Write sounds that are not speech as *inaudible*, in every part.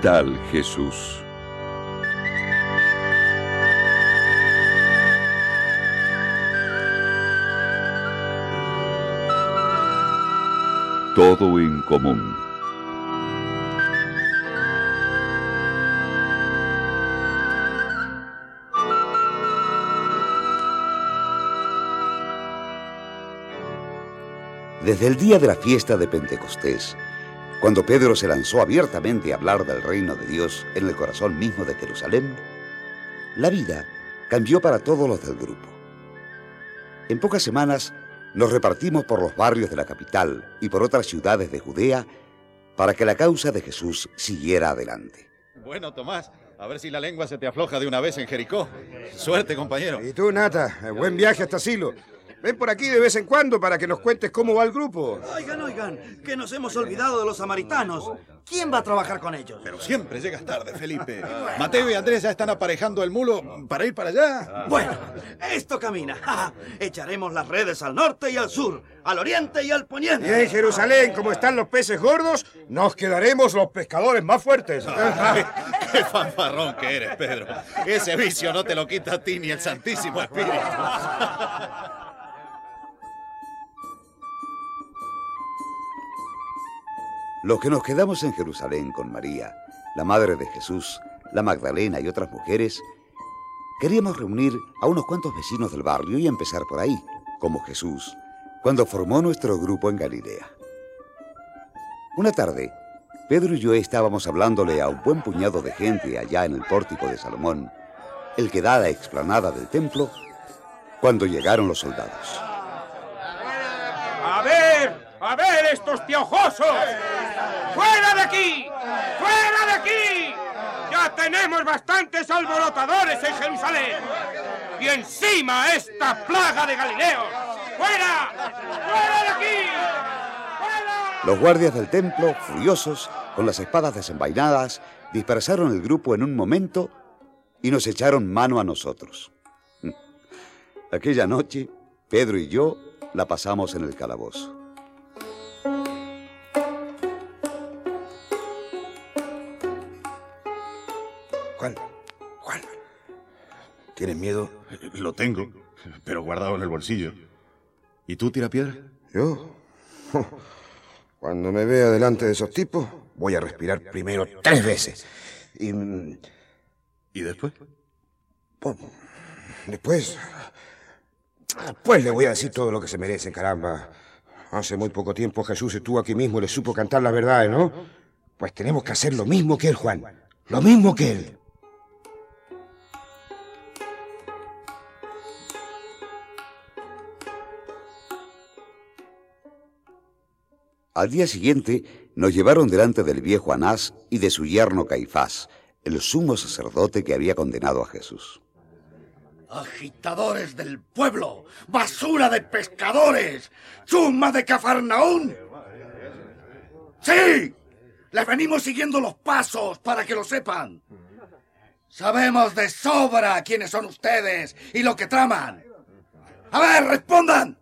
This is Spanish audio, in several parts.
Tal Jesús. Todo en común. Desde el día de la fiesta de Pentecostés, cuando Pedro se lanzó abiertamente a hablar del reino de Dios en el corazón mismo de Jerusalén, la vida cambió para todos los del grupo. En pocas semanas nos repartimos por los barrios de la capital y por otras ciudades de Judea para que la causa de Jesús siguiera adelante. Bueno, Tomás, a ver si la lengua se te afloja de una vez en Jericó. Suerte, compañero. Y tú, Nata, buen viaje hasta Silo. Ven por aquí de vez en cuando para que nos cuentes cómo va el grupo. Oigan, oigan, que nos hemos olvidado de los samaritanos. ¿Quién va a trabajar con ellos? Pero siempre llegas tarde, Felipe. Mateo y Andrés ya están aparejando el mulo para ir para allá. Bueno, esto camina. *laughs* Echaremos las redes al norte y al sur, al oriente y al Y poniente. en Jerusalén, como están los peces gordos, nos quedaremos los pescadores más fuertes. *laughs* Qué fanfarrón que eres, Pedro. Ese vicio no te lo quita a ti ni el Santísimo Espíritu. *laughs* Los que nos quedamos en Jerusalén con María, la madre de Jesús, la Magdalena y otras mujeres, queríamos reunir a unos cuantos vecinos del barrio y empezar por ahí, como Jesús, cuando formó nuestro grupo en Galilea. Una tarde, Pedro y yo estábamos hablándole a un buen puñado de gente allá en el pórtico de Salomón, el que da la explanada del templo, cuando llegaron los soldados. ¡A ver! ¡A ver estos piojosos! ¡Fuera de aquí! ¡Fuera de aquí! ¡Ya tenemos bastantes alborotadores en Jerusalén! ¡Y encima esta plaga de Galileos! ¡Fuera! ¡Fuera de aquí! ¡Fuera! Los guardias del templo, furiosos, con las espadas desenvainadas, dispersaron el grupo en un momento y nos echaron mano a nosotros. Aquella noche, Pedro y yo la pasamos en el calabozo. Juan, Juan, ¿tienes miedo? Lo tengo, pero guardado en el bolsillo. ¿Y tú, tira piedra? ¿Yo? *laughs* Cuando me vea delante de esos tipos, voy a respirar primero tres veces. Y mm, ¿Y después? pues, después... Pues le voy a decir todo lo que se merecen, caramba. Hace muy poco tiempo Jesús estuvo aquí mismo y le supo cantar las verdades, ¿no? Pues tenemos que hacer lo mismo que él, Juan. Lo mismo que él. Al día siguiente nos llevaron delante del viejo Anás y de su yerno Caifás, el sumo sacerdote que había condenado a Jesús. Agitadores del pueblo, basura de pescadores, chuma de Cafarnaún. Sí, les venimos siguiendo los pasos para que lo sepan. Sabemos de sobra quiénes son ustedes y lo que traman. A ver, respondan.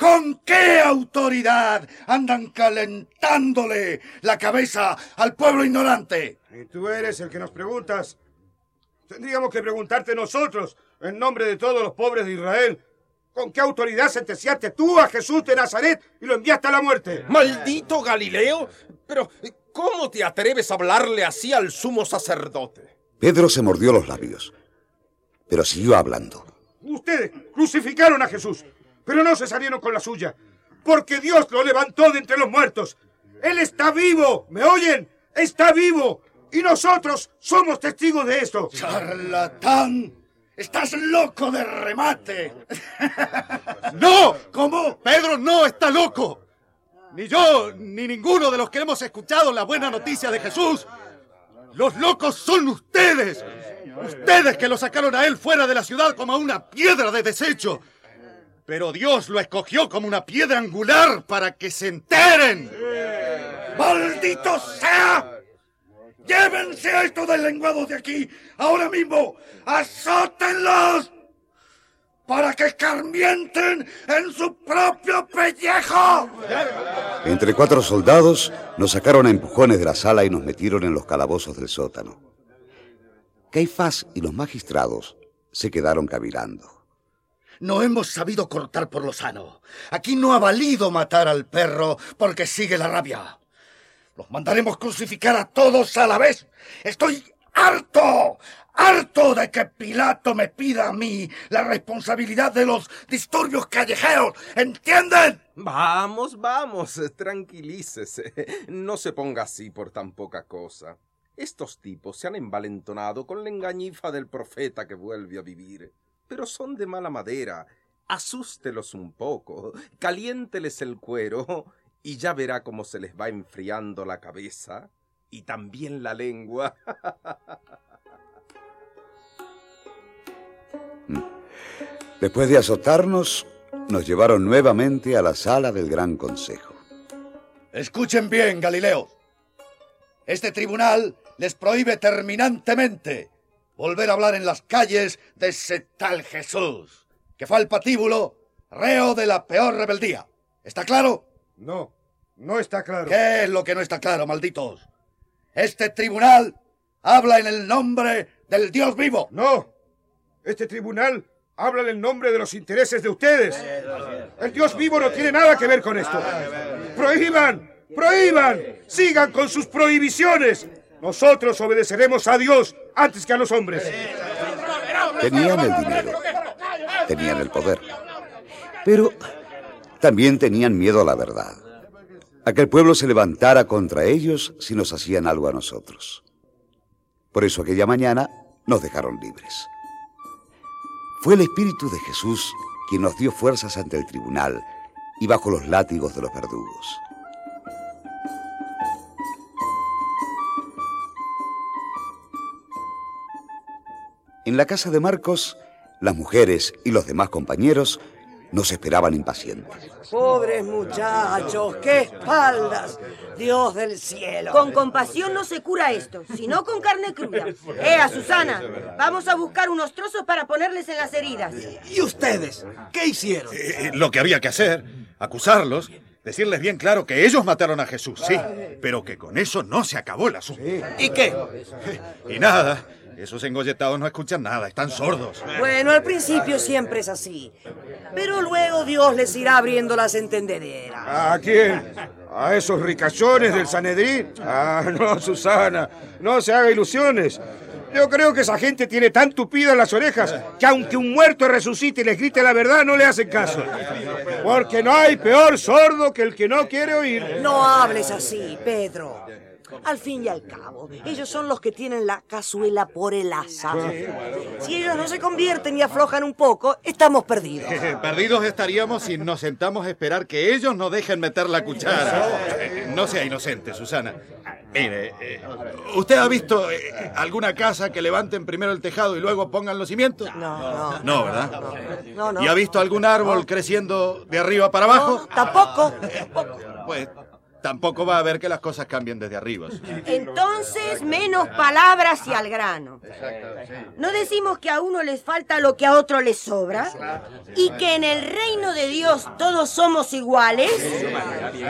¿Con qué autoridad andan calentándole la cabeza al pueblo ignorante? Y tú eres el que nos preguntas. Tendríamos que preguntarte nosotros, en nombre de todos los pobres de Israel, ¿con qué autoridad sentenciaste tú a Jesús de Nazaret y lo enviaste a la muerte? ¡Maldito Galileo! Pero, ¿cómo te atreves a hablarle así al sumo sacerdote? Pedro se mordió los labios, pero siguió hablando. Ustedes crucificaron a Jesús, pero no se salieron con la suya, porque Dios lo levantó de entre los muertos. Él está vivo, ¿me oyen? Está vivo. Y nosotros somos testigos de esto. ¡Charlatán! ¡Estás loco de remate! *laughs* ¡No! ¿Cómo? Pedro no está loco. Ni yo, ni ninguno de los que hemos escuchado la buena noticia de Jesús. Los locos son ustedes. Ustedes que lo sacaron a él fuera de la ciudad como a una piedra de desecho. Pero Dios lo escogió como una piedra angular para que se enteren. ¡Maldito sea! ¡Llévense a estos deslenguados de aquí! ¡Ahora mismo! ¡Azótenlos! ¡Para que escarmienten en su propio pellejo! Entre cuatro soldados nos sacaron a empujones de la sala y nos metieron en los calabozos del sótano. Caifás y los magistrados se quedaron cavilando. No hemos sabido cortar por lo sano. Aquí no ha valido matar al perro porque sigue la rabia. Los mandaremos crucificar a todos a la vez. Estoy harto, harto de que Pilato me pida a mí la responsabilidad de los disturbios callejeros. ¿Entienden? Vamos, vamos, tranquilícese. No se ponga así por tan poca cosa. Estos tipos se han envalentonado con la engañifa del profeta que vuelve a vivir pero son de mala madera. Asústelos un poco, caliénteles el cuero y ya verá cómo se les va enfriando la cabeza y también la lengua. *laughs* Después de azotarnos, nos llevaron nuevamente a la sala del Gran Consejo. Escuchen bien, Galileo. Este tribunal les prohíbe terminantemente volver a hablar en las calles de ese tal Jesús, que fue al patíbulo reo de la peor rebeldía. ¿Está claro? No, no está claro. ¿Qué es lo que no está claro, malditos? Este tribunal habla en el nombre del Dios vivo. No, este tribunal habla en el nombre de los intereses de ustedes. El Dios vivo no tiene nada que ver con esto. Prohíban, prohíban, sigan con sus prohibiciones. Nosotros obedeceremos a Dios antes que a los hombres. Tenían el dinero, tenían el poder, pero también tenían miedo a la verdad, a que el pueblo se levantara contra ellos si nos hacían algo a nosotros. Por eso aquella mañana nos dejaron libres. Fue el Espíritu de Jesús quien nos dio fuerzas ante el tribunal y bajo los látigos de los verdugos. En la casa de Marcos, las mujeres y los demás compañeros nos esperaban impacientes. Pobres muchachos, qué espaldas. Dios del cielo. Con compasión no se cura esto, sino con carne cruda. ¡Eh, Susana! Vamos a buscar unos trozos para ponerles en las heridas. ¿Y ustedes? ¿Qué hicieron? Eh, lo que había que hacer, acusarlos, decirles bien claro que ellos mataron a Jesús, sí, pero que con eso no se acabó el asunto. ¿Y qué? *laughs* Y nada, esos engolletados no escuchan nada, están sordos. Bueno, al principio siempre es así. Pero luego Dios les irá abriendo las entendederas. ¿A quién? ¿A esos ricachones del Sanedrín? Ah, no, Susana, no se haga ilusiones. Yo creo que esa gente tiene tan tupidas las orejas que aunque un muerto resucite y les grite la verdad, no le hacen caso. Porque no hay peor sordo que el que no quiere oír. No hables así, Pedro. Al fin y al cabo, ellos son los que tienen la cazuela por el asa. Si ellos no se convierten y aflojan un poco, estamos perdidos. *laughs* Perdidos estaríamos si nos sentamos a esperar que ellos nos dejen meter la cuchara. No sea inocente, Susana. Mire, eh, ¿usted ha visto eh, alguna casa que levanten primero el tejado y luego pongan los cimientos? No, no. No, ¿verdad? No, no. ¿Y ha visto algún árbol creciendo de arriba para abajo? Tampoco. Pues tampoco va a haber que las cosas cambien desde arriba. Entonces, menos palabras y al grano. ¿No decimos que a uno les falta lo que a otro les sobra? ¿Y que en el reino de Dios todos somos iguales?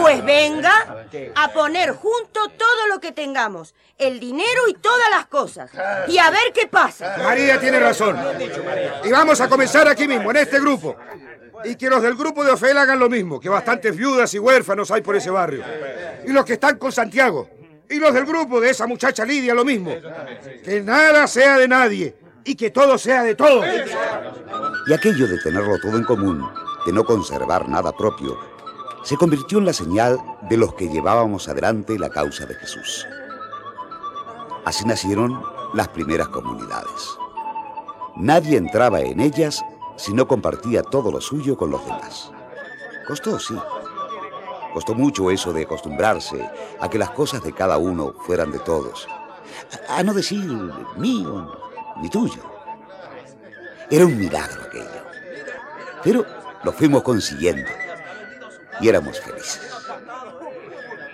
Pues venga a poner junto todo lo que tengamos, el dinero y todas las cosas, y a ver qué pasa. María tiene razón. Y vamos a comenzar aquí mismo, en este grupo. Y que los del grupo de Ofel hagan lo mismo, que bastantes viudas y huérfanos hay por ese barrio. Y los que están con Santiago. Y los del grupo de esa muchacha Lidia lo mismo. Que nada sea de nadie y que todo sea de todos. Y aquello de tenerlo todo en común, de no conservar nada propio, se convirtió en la señal de los que llevábamos adelante la causa de Jesús. Así nacieron las primeras comunidades. Nadie entraba en ellas si no compartía todo lo suyo con los demás. Costó, sí. Costó mucho eso de acostumbrarse a que las cosas de cada uno fueran de todos. A, no decir mío ni tuyo. Era un milagro aquello. Pero lo fuimos consiguiendo y éramos felices.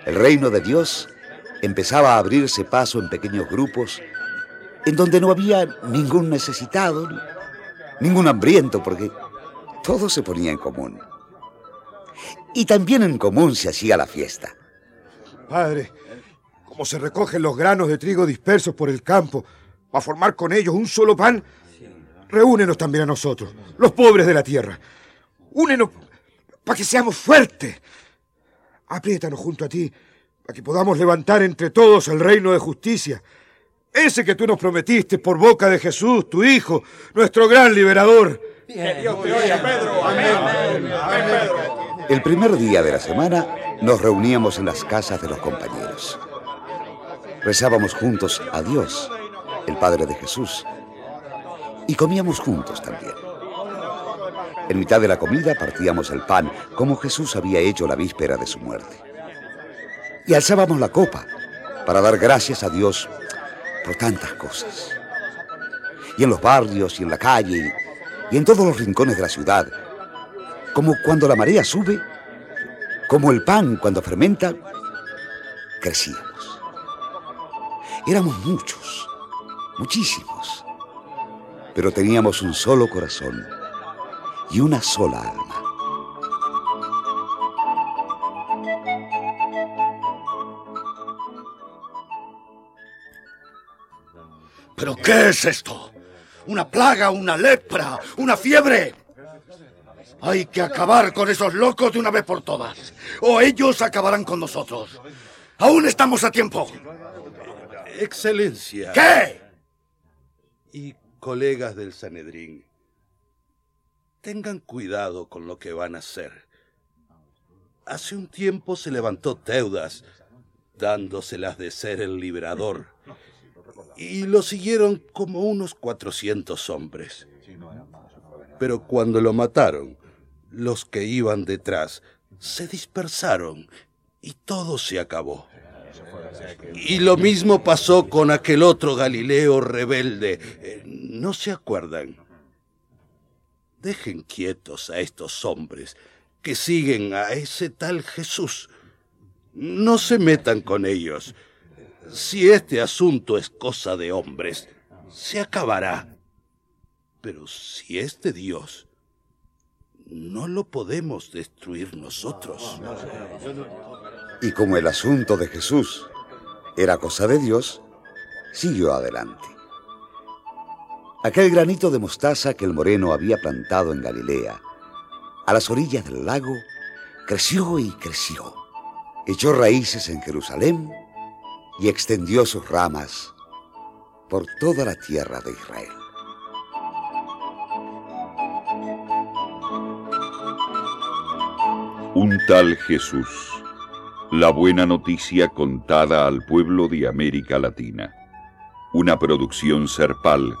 El reino de Dios empezaba a abrirse paso en pequeños grupos en donde no había ningún necesitado, ningún hambriento, porque todo se ponía en común. Y también en común se hacía la fiesta. Padre, como se recogen los granos de trigo dispersos por el campo para formar con ellos un solo pan, reúnenos también a nosotros, los pobres de la tierra. Únenos para que seamos fuertes. Apriétanos junto a ti para que podamos levantar entre todos el reino de justicia. Ese que tú nos prometiste por boca de Jesús, tu Hijo, nuestro gran liberador. El primer día de la semana nos reuníamos en las casas de los compañeros. Rezábamos juntos a Dios, el Padre de Jesús, y comíamos juntos también. En mitad de la comida partíamos el pan, como Jesús había hecho la víspera de su muerte. Y alzábamos la copa para dar gracias a Dios por tantas cosas. Y en los barrios y en la calle y en todos los rincones de la ciudad, como cuando la marea sube, como el pan cuando fermenta, crecíamos. Éramos muchos, muchísimos, pero teníamos un solo corazón y una sola alma. ¿Pero qué es esto? ¿Una plaga, una lepra, una fiebre? Hay que acabar con esos locos de una vez por todas, o ellos acabarán con nosotros. Aún estamos a tiempo. Excelencia. ¿Qué? Y colegas del Sanedrín, tengan cuidado con lo que van a hacer. Hace un tiempo se levantó Teudas, dándoselas de ser el liberador, y lo siguieron como unos 400 hombres. Pero cuando lo mataron, los que iban detrás se dispersaron y todo se acabó. Y lo mismo pasó con aquel otro Galileo rebelde. Eh, ¿No se acuerdan? Dejen quietos a estos hombres que siguen a ese tal Jesús. No se metan con ellos. Si este asunto es cosa de hombres, se acabará. Pero si es de Dios, no lo podemos destruir nosotros. Y como el asunto de Jesús era cosa de Dios, siguió adelante. Aquel granito de mostaza que el moreno había plantado en Galilea, a las orillas del lago, creció y creció. Echó raíces en Jerusalén y extendió sus ramas por toda la tierra de Israel. Un tal Jesús. La buena noticia contada al pueblo de América Latina. Una producción serpal,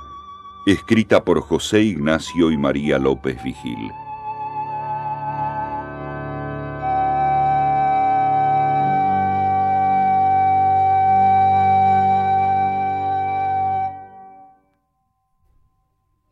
escrita por José Ignacio y María López Vigil.